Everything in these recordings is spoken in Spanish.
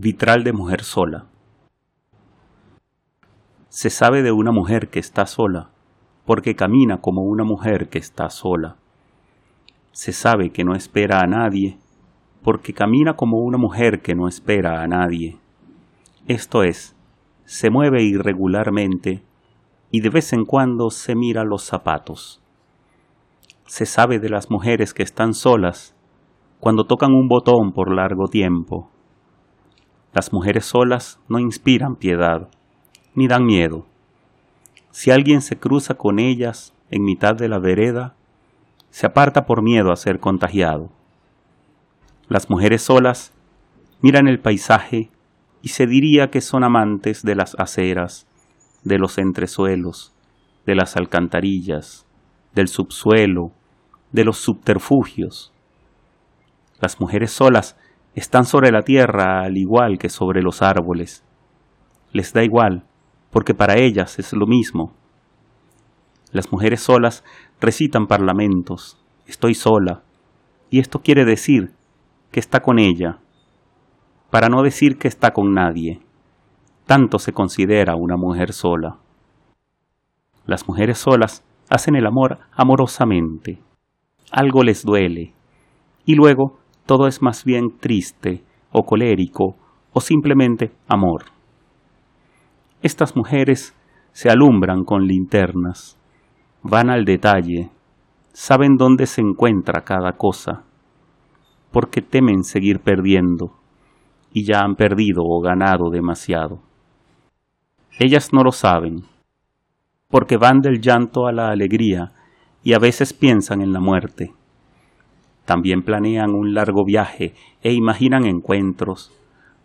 Vitral de mujer sola. Se sabe de una mujer que está sola, porque camina como una mujer que está sola. Se sabe que no espera a nadie, porque camina como una mujer que no espera a nadie. Esto es, se mueve irregularmente y de vez en cuando se mira los zapatos. Se sabe de las mujeres que están solas cuando tocan un botón por largo tiempo las mujeres solas no inspiran piedad, ni dan miedo. Si alguien se cruza con ellas en mitad de la vereda, se aparta por miedo a ser contagiado. Las mujeres solas miran el paisaje y se diría que son amantes de las aceras, de los entresuelos, de las alcantarillas, del subsuelo, de los subterfugios. Las mujeres solas están sobre la tierra al igual que sobre los árboles. Les da igual, porque para ellas es lo mismo. Las mujeres solas recitan parlamentos, estoy sola, y esto quiere decir que está con ella, para no decir que está con nadie. Tanto se considera una mujer sola. Las mujeres solas hacen el amor amorosamente. Algo les duele, y luego todo es más bien triste o colérico o simplemente amor. Estas mujeres se alumbran con linternas, van al detalle, saben dónde se encuentra cada cosa, porque temen seguir perdiendo, y ya han perdido o ganado demasiado. Ellas no lo saben, porque van del llanto a la alegría y a veces piensan en la muerte. También planean un largo viaje e imaginan encuentros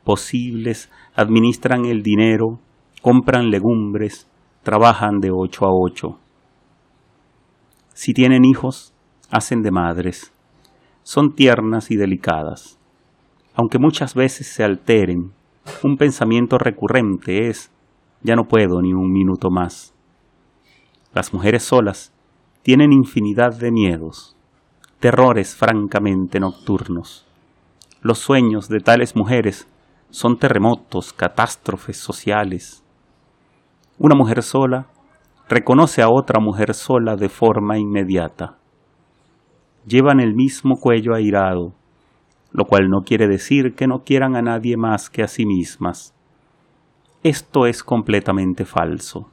posibles, administran el dinero, compran legumbres, trabajan de ocho a ocho. Si tienen hijos, hacen de madres. Son tiernas y delicadas. Aunque muchas veces se alteren, un pensamiento recurrente es, ya no puedo ni un minuto más. Las mujeres solas tienen infinidad de miedos, terrores francamente nocturnos. Los sueños de tales mujeres son terremotos, catástrofes sociales. Una mujer sola reconoce a otra mujer sola de forma inmediata. Llevan el mismo cuello airado, lo cual no quiere decir que no quieran a nadie más que a sí mismas. Esto es completamente falso.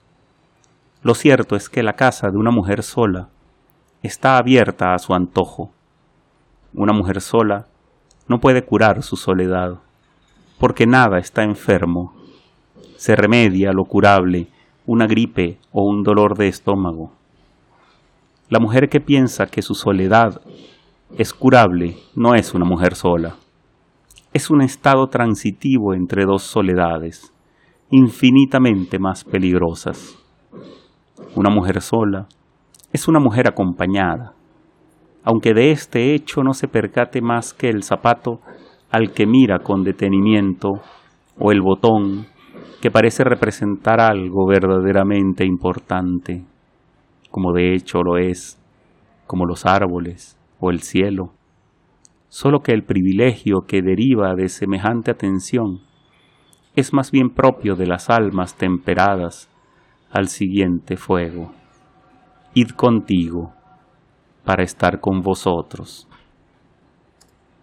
Lo cierto es que la casa de una mujer sola está abierta a su antojo. Una mujer sola no puede curar su soledad, porque nada está enfermo. Se remedia lo curable, una gripe o un dolor de estómago. La mujer que piensa que su soledad es curable no es una mujer sola. Es un estado transitivo entre dos soledades, infinitamente más peligrosas. Una mujer sola es una mujer acompañada, aunque de este hecho no se percate más que el zapato al que mira con detenimiento o el botón que parece representar algo verdaderamente importante, como de hecho lo es, como los árboles o el cielo, solo que el privilegio que deriva de semejante atención es más bien propio de las almas temperadas al siguiente fuego id contigo para estar con vosotros.